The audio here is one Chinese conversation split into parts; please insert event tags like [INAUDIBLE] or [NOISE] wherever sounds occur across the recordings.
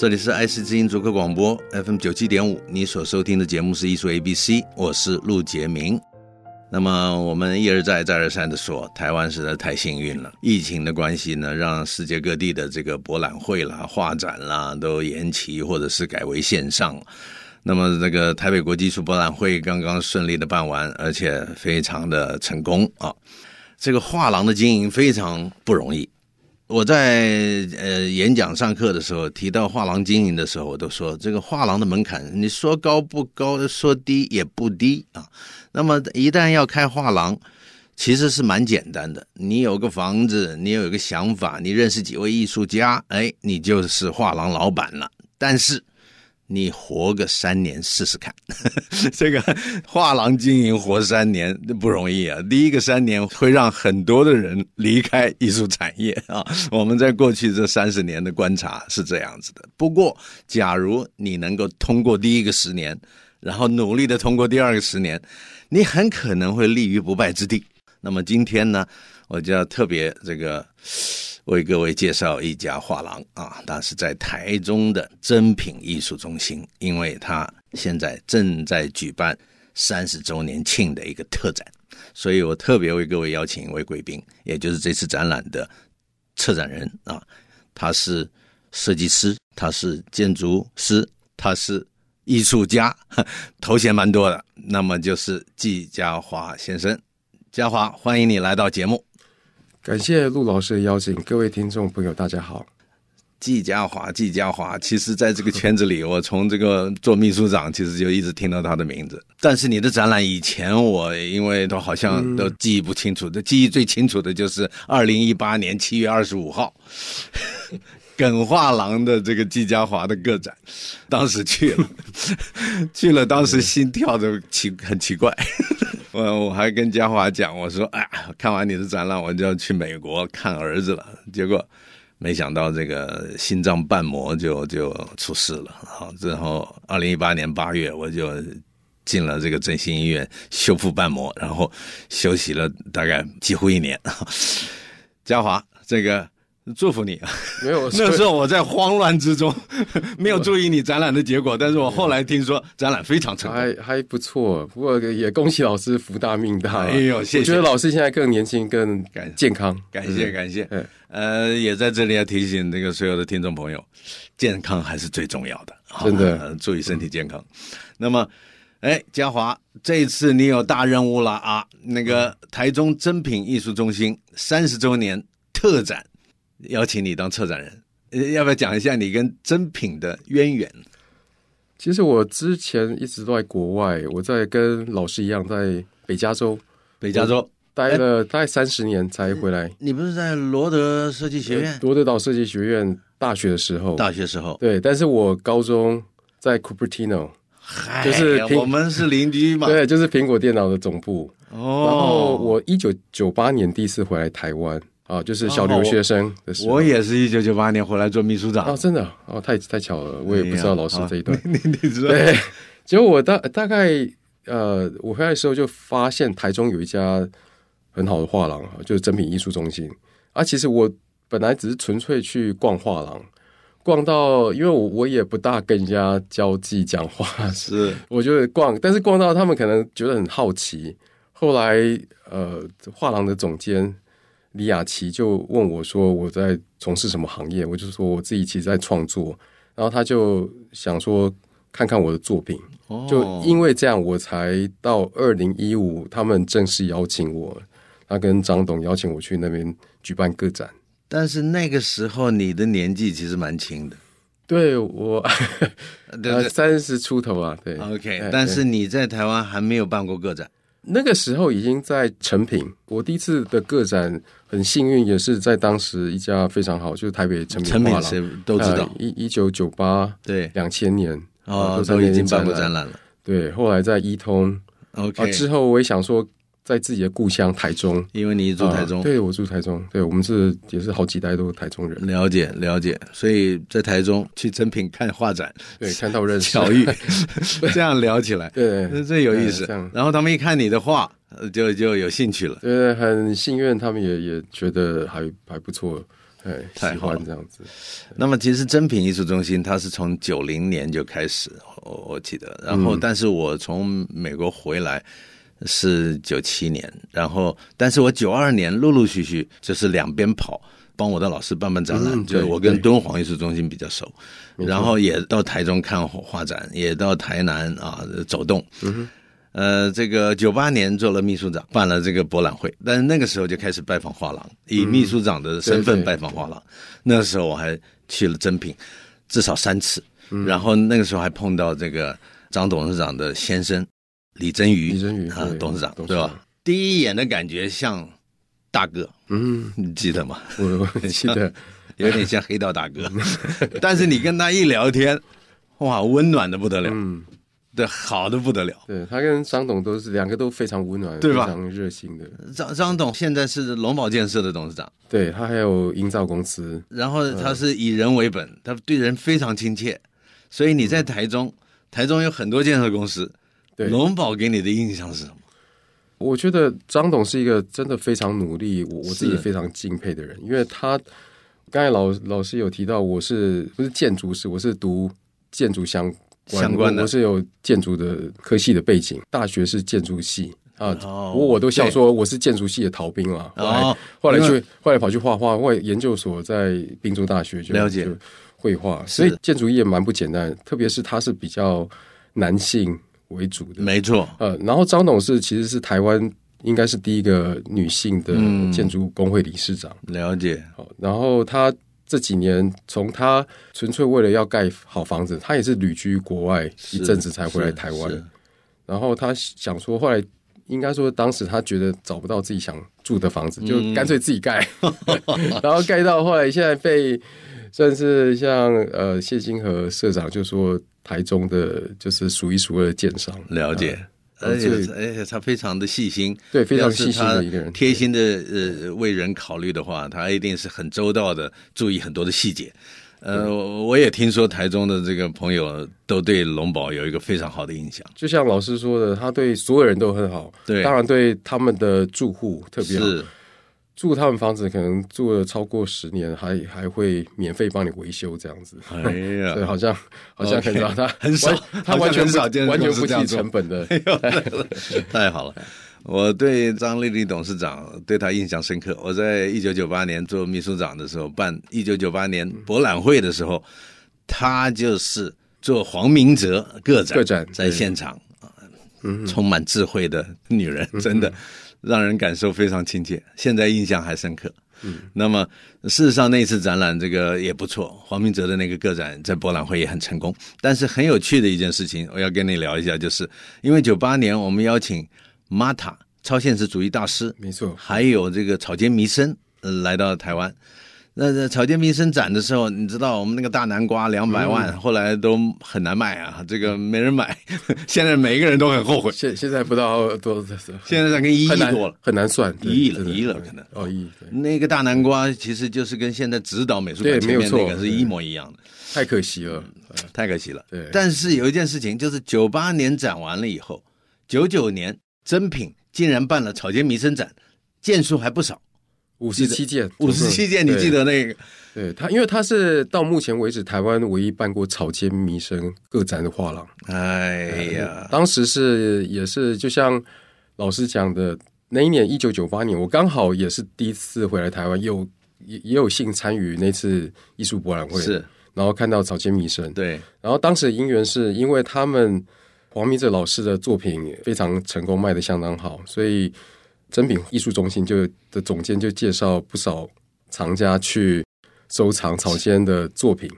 这里是爱惜之音逐客广播 FM 九七点五，你所收听的节目是艺术 ABC，我是陆杰明。那么我们一而再再而三的说，台湾实在太幸运了。疫情的关系呢，让世界各地的这个博览会啦、画展啦都延期或者是改为线上。那么这个台北国际艺术博览会刚刚顺利的办完，而且非常的成功啊。这个画廊的经营非常不容易。我在呃演讲上课的时候提到画廊经营的时候，我都说这个画廊的门槛，你说高不高，说低也不低啊。那么一旦要开画廊，其实是蛮简单的。你有个房子，你有一个想法，你认识几位艺术家，哎，你就是画廊老板了。但是。你活个三年试试看，[LAUGHS] 这个画廊经营活三年不容易啊！第一个三年会让很多的人离开艺术产业啊。我们在过去这三十年的观察是这样子的。不过，假如你能够通过第一个十年，然后努力的通过第二个十年，你很可能会立于不败之地。那么今天呢，我就要特别这个。为各位介绍一家画廊啊，它是在台中的珍品艺术中心，因为它现在正在举办三十周年庆的一个特展，所以我特别为各位邀请一位贵宾，也就是这次展览的策展人啊，他是设计师，他是建筑师，他是艺术家，[LAUGHS] 头衔蛮多的。那么就是季嘉华先生，嘉华，欢迎你来到节目。感谢陆老师的邀请，各位听众朋友，大家好。季家华，季家华，其实在这个圈子里，我从这个做秘书长，其实就一直听到他的名字。[LAUGHS] 但是你的展览以前，我因为都好像都记忆不清楚，的、嗯、记忆最清楚的就是二零一八年七月二十五号，耿画廊的这个季嘉华的个展，当时去了，[LAUGHS] 去了，当时心跳的奇很奇怪。我 [LAUGHS] 我还跟嘉华讲，我说，哎，看完你的展览，我就要去美国看儿子了。结果没想到这个心脏瓣膜就就出事了。好，之后二零一八年八月，我就进了这个振兴医院修复瓣膜，然后休息了大概几乎一年。[LAUGHS] 嘉华，这个。祝福你啊，没有 [LAUGHS] 那时候我在慌乱之中，[LAUGHS] 没有注意你展览的结果。但是我后来听说展览非常成功，还还不错。不过也恭喜老师福大命大。哎呦，谢谢！我觉得老师现在更年轻、更健康。感谢感谢。呃，也在这里要提醒这个所有的听众朋友，健康还是最重要的，真的，注意身体健康。那么，哎，嘉华，这一次你有大任务了啊！那个台中珍品艺术中心三十周年特展。邀请你当策展人，要不要讲一下你跟珍品的渊源？其实我之前一直都在国外，我在跟老师一样在北加州，北加州待了大概三十年才回来。你不是在罗德设计学院？罗德岛设计学院大学的时候，大学时候对，但是我高中在 Cupertino，就是我们是邻居嘛，对，就是苹果电脑的总部。哦，然后我一九九八年第一次回来台湾。啊，就是小留学生的时候，哦、我，我也是一九九八年回来做秘书长。哦，真的哦，太太巧了，我也不知道老师这一段。你 [LAUGHS] 你，你知道？对，结果我大大概呃，我回来的时候就发现台中有一家很好的画廊啊，就是珍品艺术中心。啊，其实我本来只是纯粹去逛画廊，逛到因为我我也不大跟人家交际讲话，是 [LAUGHS] 我就逛，但是逛到他们可能觉得很好奇。后来呃，画廊的总监。李雅琪就问我说：“我在从事什么行业？”我就说：“我自己其实在创作。”然后他就想说：“看看我的作品。”就因为这样，我才到二零一五，他们正式邀请我，他跟张董邀请我去那边举办个展。但是那个时候你的年纪其实蛮轻的，对我，[LAUGHS] 三十出头啊。对，OK。但是你在台湾还没有办过个展。那个时候已经在成品。我第一次的个展很幸运，也是在当时一家非常好，就是台北成品画廊，都知道。一一九九八对两千年哦，都已经办过展览了。对，后来在一通，OK，之后我也想说。在自己的故乡台中，因为你住台中，啊、对我住台中，对我们是也是好几代都是台中人，了解了解，所以在台中去珍品看画展，对，看到认识。巧遇，[LAUGHS] 这样聊起来，对，这有意思。然后他们一看你的画，就就有兴趣了，对，很幸运，他们也也觉得还还不错，哎，太好了这样子。那么其实珍品艺术中心它是从九零年就开始，我我记得，然后但是我从美国回来。是九七年，然后，但是我九二年陆陆续续就是两边跑，帮我的老师办办展览，嗯、就我跟敦煌艺术中心比较熟，然后也到台中看画展，也到台南啊走动。嗯，呃，这个九八年做了秘书长，办了这个博览会，但是那个时候就开始拜访画廊，以秘书长的身份拜访画廊。嗯、那个时候我还去了珍品，至少三次，嗯、然后那个时候还碰到这个张董事长的先生。李珍瑜，李珍瑜啊，董事长对吧？第一眼的感觉像大哥，嗯，你记得吗？我我记得，[LAUGHS] 有点像黑道大哥。[LAUGHS] 但是你跟他一聊天，哇，温暖的不得了，嗯，对，好的不得了。对，他跟张董都是两个都非常温暖，对吧？非常热心的。张张董现在是龙宝建设的董事长，对，他还有营造公司，然后他是以人为本，他对人非常亲切。所以你在台中，台中有很多建设公司。龙宝给你的印象是什么？我觉得张董是一个真的非常努力，我我自己非常敬佩的人，因为他刚才老老师有提到，我是不是建筑师？我是读建筑相关相关的，我是有建筑的科系的背景，大学是建筑系啊，我我都笑说我是建筑系的逃兵嘛。后来后来去后来跑去画画，后来研究所在宾州大学就了解绘画，所以建筑业蛮不简单，特别是他是比较男性。为主的，没错。呃，然后张董事其实是台湾应该是第一个女性的建筑工会理事长。嗯、了解。好，然后她这几年从她纯粹为了要盖好房子，她也是旅居国外一阵子才回来台湾。然后她想说，后来应该说当时她觉得找不到自己想住的房子，嗯、就干脆自己盖。[LAUGHS] 然后盖到后来，现在被算是像呃谢金河社长就说。台中的就是数一数二的建商，了解，而且而且他非常的细心，对，非常细心的一个人，贴心的呃为人考虑的话，他一定是很周到的，注意很多的细节。呃，我也听说台中的这个朋友都对龙宝有一个非常好的印象，就像老师说的，他对所有人都很好，对，当然对他们的住户特别好。住他们房子，可能住了超过十年，还还会免费帮你维修这样子。哎呀，[LAUGHS] 对，好像好像很少，okay, 他很少，他完全少见，完全不计成本的。[LAUGHS] 太好了，我对张丽丽董事长对她印象深刻。我在一九九八年做秘书长的时候，办一九九八年博览会的时候，他就是做黄明哲个展，个展在现场，嗯，充满智慧的女人，真的。嗯让人感受非常亲切，现在印象还深刻。嗯，那么事实上那次展览这个也不错，黄明哲的那个个展在博览会也很成功。但是很有趣的一件事情，我要跟你聊一下，就是因为九八年我们邀请 MATA 超现实主义大师，没错，还有这个草间弥生来到台湾。那在草间弥生展的时候，你知道我们那个大南瓜两百万，后来都很难卖啊，这个没人买。现在每一个人都很后悔。现现在不知道多少，现在在跟一亿多了，很难算，一亿了，一亿了可能。哦，一亿。那个大南瓜其实就是跟现在指导美术馆前面那个是一模一样的。太可惜了，太可惜了。对。但是有一件事情，就是九八年展完了以后，九九年真品竟然办了草间弥生展，件数还不少。五十七件，五十七件，你记得那个？对他，因为他是到目前为止台湾唯一办过草间弥生个展的画廊。哎呀，当时是也是就像老师讲的，那一年一九九八年，我刚好也是第一次回来台湾，有也也有幸参与那次艺术博览会，是，然后看到草间弥生，对，然后当时的因缘是因为他们黄明哲老师的作品非常成功，卖的相当好，所以。诚品艺术中心就的总监就介绍不少藏家去收藏草间的作品，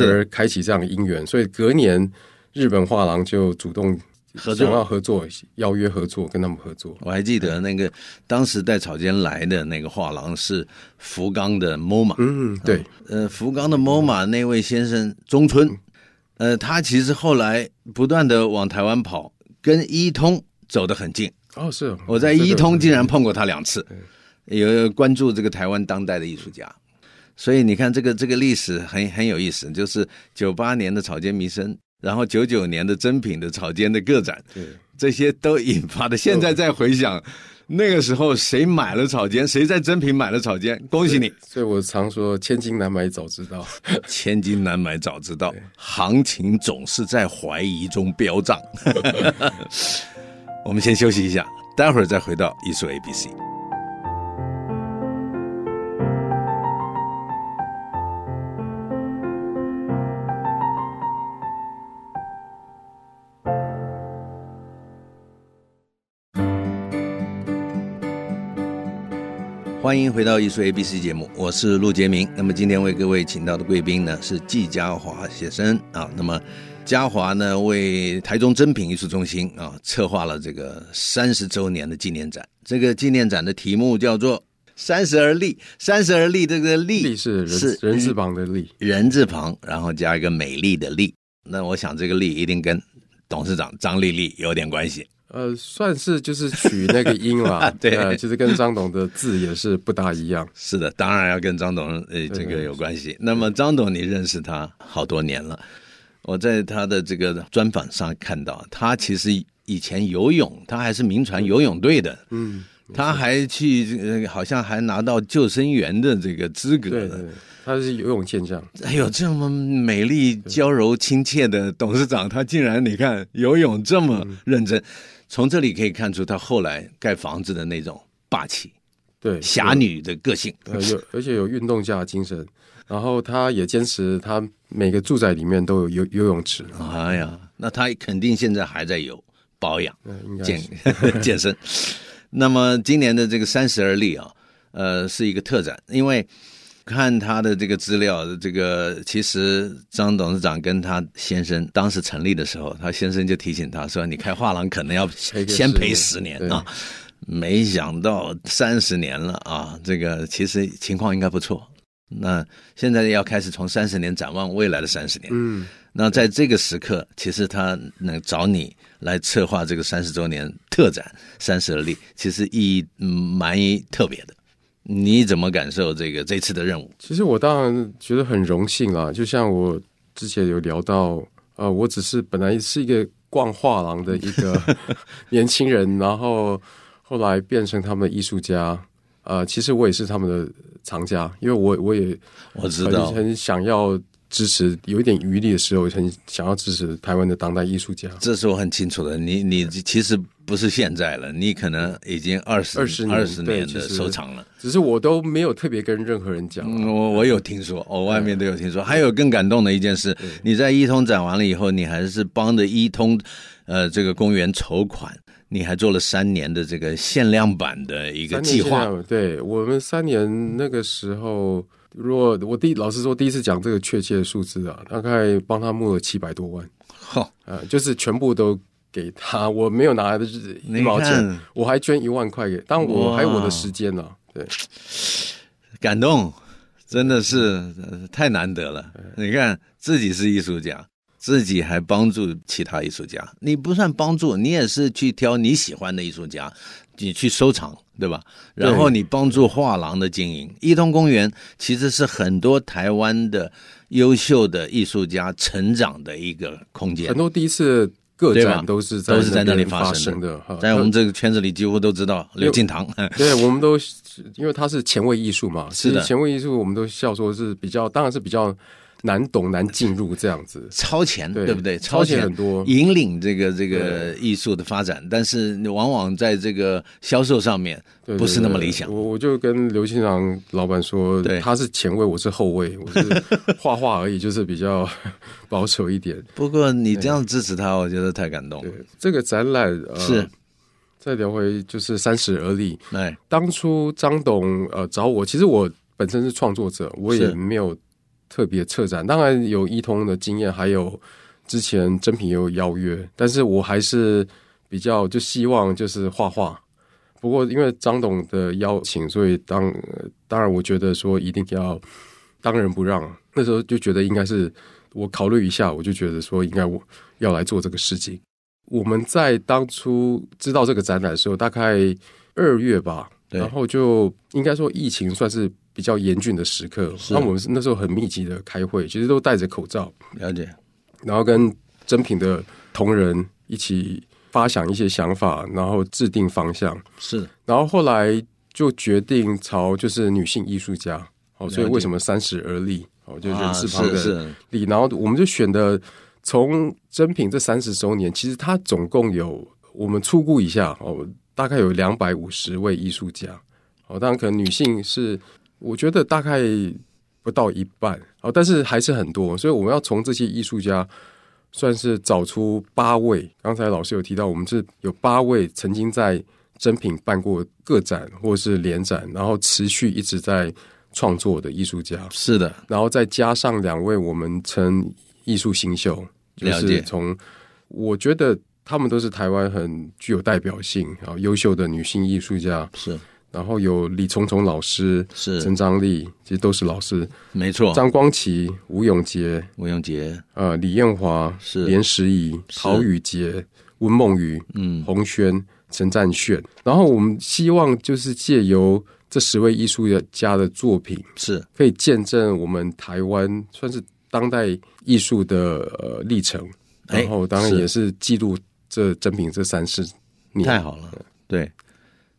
而开启这样的因缘。所以隔年日本画廊就主动想要合作，邀约合作，跟他们合作。我还记得那个当时带草间来的那个画廊是福冈的 MoMA，嗯，对，呃，福冈的 MoMA 那位先生中村，呃，他其实后来不断的往台湾跑，跟伊通走得很近。哦，是我在一通竟然碰过他两次，有关注这个台湾当代的艺术家，所以你看这个这个历史很很有意思，就是九八年的草间弥生，然后九九年的珍品的草间的个展，对，这些都引发的。现在再回想，那个时候谁买了草间，谁在珍品买了草间，恭喜你。所以我常说千金难买早知道，千金难买早知道，[LAUGHS] 行情总是在怀疑中飙涨。[LAUGHS] 我们先休息一下，待会儿再回到艺术 ABC。欢迎回到艺术 ABC 节目，我是陆杰明。那么今天为各位请到的贵宾呢是季家华先生啊。那么嘉华呢为台中珍品艺术中心啊策划了这个三十周年的纪念展。这个纪念展的题目叫做“三十而立”，三十而立这个“立”是人是人字旁的“立”，人字旁，然后加一个美丽的“丽”。那我想这个“丽”一定跟董事长张丽丽有点关系。呃，算是就是取那个音了，[LAUGHS] 对，呃，其实跟张董的字也是不大一样。是的，当然要跟张董呃这个有关系。那么张董，你认识他好多年了，我在他的这个专访上看到，他其实以前游泳，他还是民船游泳队的，嗯，他还去呃好像还拿到救生员的这个资格。对对对他是游泳健将，哎呦，这么美丽、娇柔、亲切的董事长，他竟然你看游泳这么认真。从这里可以看出他后来盖房子的那种霸气，对侠女的个性，呃，有而且有运动家的精神。然后他也坚持，他每个住宅里面都有游游泳池。哎呀，那他肯定现在还在有保养、健 [LAUGHS] 健身。那么今年的这个三十而立啊，呃，是一个特展，因为。看他的这个资料，这个其实张董事长跟他先生当时成立的时候，他先生就提醒他说：“你开画廊可能要先赔十年啊。”没想到三十年了啊，这个其实情况应该不错。那现在要开始从三十年展望未来的三十年。嗯，那在这个时刻，其实他能找你来策划这个三十周年特展“三十而立”，其实意义蛮特别的。你怎么感受这个这次的任务？其实我当然觉得很荣幸啊，就像我之前有聊到，呃，我只是本来是一个逛画廊的一个 [LAUGHS] 年轻人，然后后来变成他们的艺术家，呃，其实我也是他们的藏家，因为我我也我知道很想要。支持有一点余力的时候，很想要支持台湾的当代艺术家。这是我很清楚的。你你其实不是现在了，你可能已经二十二十年二十年的收藏了。只是我都没有特别跟任何人讲。嗯、我我有听说，我外面都有听说。还有更感动的一件事，你在一通展完了以后，你还是帮着一通呃这个公园筹款，你还做了三年的这个限量版的一个计划。对，我们三年那个时候。如果我第老实说，第一次讲这个确切的数字啊，大概帮他募了七百多万，好、哦，呃，就是全部都给他，我没有拿来的 [LAUGHS] 是一毛钱，我还捐一万块给，但我还有我的时间呢、啊，对，感动，真的是太难得了。你看自己是艺术家，自己还帮助其他艺术家，你不算帮助，你也是去挑你喜欢的艺术家，你去收藏。对吧？然后你帮助画廊的经营，一通公园其实是很多台湾的优秀的艺术家成长的一个空间。很多第一次个展都是在都是在那里发生的，在我们这个圈子里几乎都知道刘敬堂。对，我们都因为他是前卫艺术嘛，[LAUGHS] 是的，前卫艺术我们都笑说是比较，当然是比较。难懂难进入这样子，超前对，对不对？超前很多，引领这个这个艺术的发展，但是往往在这个销售上面不是那么理想。我我就跟刘庆长老板说，对，他是前卫，我是后卫，[LAUGHS] 我是画画而已，就是比较保守一点。不过你这样支持他，我觉得太感动了。对这个展览、呃、是再聊回就是三十而立。哎，当初张董呃找我，其实我本身是创作者，我也没有。特别策展，当然有一通的经验，还有之前珍品也有邀约，但是我还是比较就希望就是画画。不过因为张董的邀请，所以当当然我觉得说一定要当仁不让。那时候就觉得应该是我考虑一下，我就觉得说应该我要来做这个事情。我们在当初知道这个展览的时候，大概二月吧，然后就应该说疫情算是比较严峻的时刻。那我们那时候很密集的开会，其实都戴着口罩，了解。然后跟珍品的同仁一起发想一些想法，然后制定方向。是。然后后来就决定朝就是女性艺术家，哦，所以为什么三十而立？哦，就人字旁的立。然后我们就选的。从珍品这三十周年，其实它总共有我们初估一下哦，大概有两百五十位艺术家哦，当然可能女性是我觉得大概不到一半哦，但是还是很多，所以我们要从这些艺术家算是找出八位。刚才老师有提到，我们是有八位曾经在珍品办过个展或是联展，然后持续一直在创作的艺术家。是的，然后再加上两位我们称艺术新秀。就是从，我觉得他们都是台湾很具有代表性啊，优秀的女性艺术家是。然后有李聪聪老师是，陈章丽，其实都是老师，没错。张光奇、吴永杰、吴永杰，呃，李艳华是，连时怡、陶宇杰、温梦雨、嗯，洪轩、陈占炫。然后我们希望就是借由这十位艺术家的作品，是。可以见证我们台湾算是。当代艺术的呃历程，然后当然也是记录这珍品这三十年，太好了。对，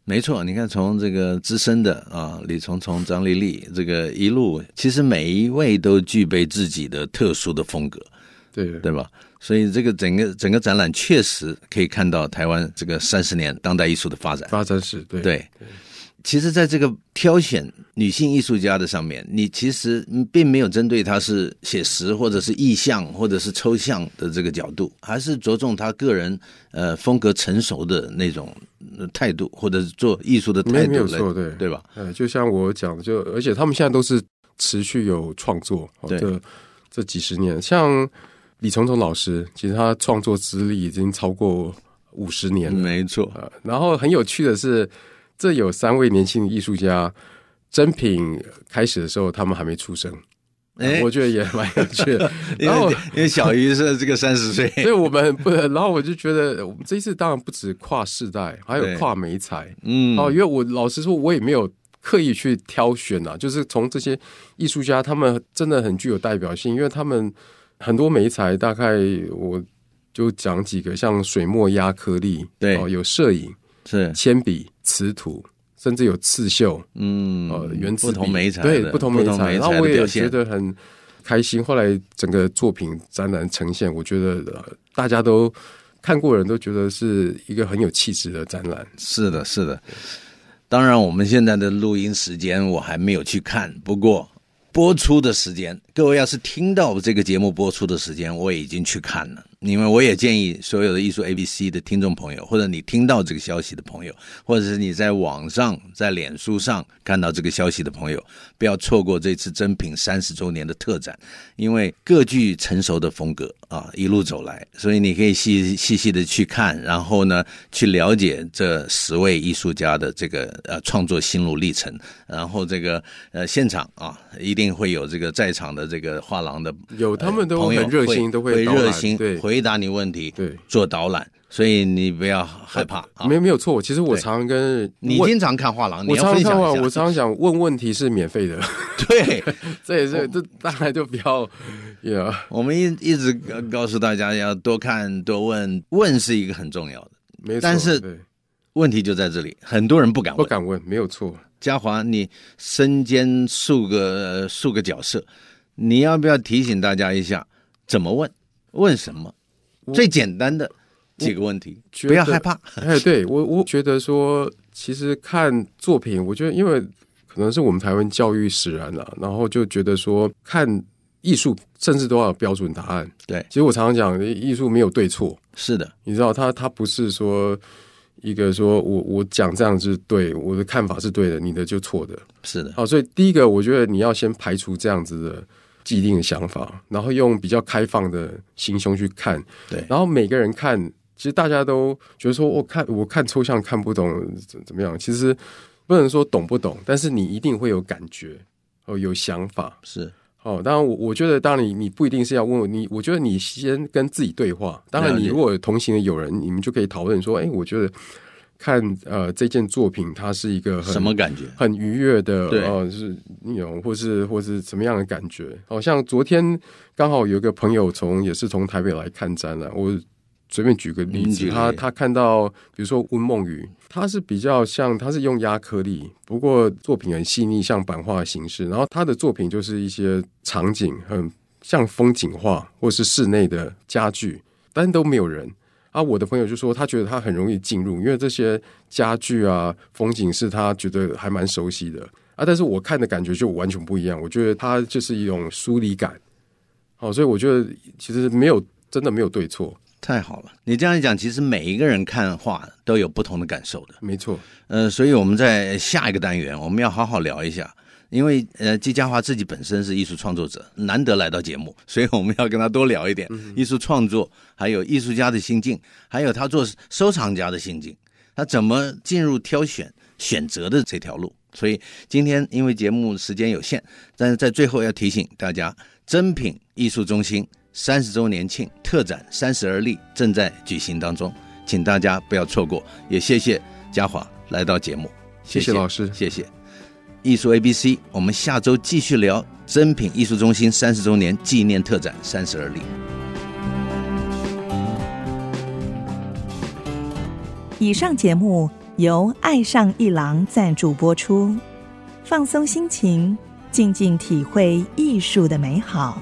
没错。你看，从这个资深的啊，李从从、张丽丽，这个一路，其实每一位都具备自己的特殊的风格，对对吧？所以这个整个整个展览确实可以看到台湾这个三十年当代艺术的发展发展史，对对。其实，在这个挑选女性艺术家的上面，你其实并没有针对她是写实或者是意象或者是抽象的这个角度，还是着重她个人呃风格成熟的那种态度，或者是做艺术的态度，没有错，对对吧？呃，就像我讲的，就而且他们现在都是持续有创作，对，这这几十年，像李聪聪老师，其实他创作资历已经超过五十年了，没错。呃，然后很有趣的是。这有三位年轻的艺术家，真品开始的时候，他们还没出生，哎，我觉得也蛮有趣的。[LAUGHS] 然后因为小鱼是这个三十岁，[LAUGHS] 所以我们不能。然后我就觉得，我们这一次当然不止跨世代，还有跨媒材。嗯，哦，因为我老实说，我也没有刻意去挑选啊，就是从这些艺术家，他们真的很具有代表性，因为他们很多媒材，大概我就讲几个，像水墨压颗粒，对，哦，有摄影。是铅笔、瓷土，甚至有刺绣，嗯，呃，原子笔，不同媒材，对，不同媒材，然后我也觉得很开心。后来整个作品展览呈现，我觉得、呃、大家都看过人都觉得是一个很有气质的展览。是的，是的。当然，我们现在的录音时间我还没有去看，不过播出的时间，各位要是听到这个节目播出的时间，我已经去看了。因为我也建议所有的艺术 ABC 的听众朋友，或者你听到这个消息的朋友，或者是你在网上、在脸书上看到这个消息的朋友，不要错过这次珍品三十周年的特展，因为各具成熟的风格。啊，一路走来，所以你可以细细细的去看，然后呢，去了解这十位艺术家的这个呃创作心路历程，然后这个呃现场啊，一定会有这个在场的这个画廊的有他们都很热心，都会会热心对。回答你问题，对，做导览，所以你不要害怕。没有没有错，其实我常常跟你经常看画廊，我常常看画，我常常想问问题是免费的。[LAUGHS] 对，[LAUGHS] 这也是这大概就比较，yeah. 我们一一直告诉大家要多看多问，问是一个很重要的，没错。但是问题就在这里，很多人不敢问，不敢问，没有错。嘉华，你身兼数个数个角色，你要不要提醒大家一下怎么问，问什么？最简单的几个问题，不要害怕。[LAUGHS] 哎，对我，我觉得说，其实看作品，我觉得因为可能是我们台湾教育使然了，然后就觉得说，看艺术甚至都要有标准答案。对，其实我常常讲，艺术没有对错。是的，你知道，他他不是说一个说我我讲这样是对，我的看法是对的，你的就错的。是的。好，所以第一个，我觉得你要先排除这样子的既定的想法，然后用比较开放的心胸去看。对，然后每个人看，其实大家都觉得说，我看我看抽象看不懂怎怎么样？其实不能说懂不懂，但是你一定会有感觉哦，有想法是。哦，当然我我觉得，当然你你不一定是要问我，你我觉得你先跟自己对话。当然，你如果有同行的友人，你们就可以讨论说，哎，我觉得看呃这件作品，它是一个很什么感觉？很愉悦的，哦，呃，是那种或是或是什么样的感觉？好像昨天刚好有一个朋友从也是从台北来看展览，我。随便举个例子，他他看到，比如说温梦雨，他是比较像，他是用压颗粒，不过作品很细腻，像版画的形式。然后他的作品就是一些场景，很像风景画，或是室内的家具，但都没有人。啊，我的朋友就说，他觉得他很容易进入，因为这些家具啊，风景是他觉得还蛮熟悉的啊。但是我看的感觉就完全不一样，我觉得他就是一种疏离感。好，所以我觉得其实没有真的没有对错。太好了，你这样一讲，其实每一个人看画都有不同的感受的。没错，呃，所以我们在下一个单元，我们要好好聊一下，因为呃，季佳华自己本身是艺术创作者，难得来到节目，所以我们要跟他多聊一点艺术创作，还有艺术家的心境，还有他做收藏家的心境，他怎么进入挑选选择的这条路。所以今天因为节目时间有限，但是在最后要提醒大家，珍品艺术中心。三十周年庆特展三十而立正在举行当中，请大家不要错过。也谢谢嘉华来到节目，谢谢老师，谢谢。艺术 A B C，我们下周继续聊珍品艺术中心三十周年纪念特展三十而立。以上节目由爱上一郎赞助播出，放松心情，静静体会艺术的美好。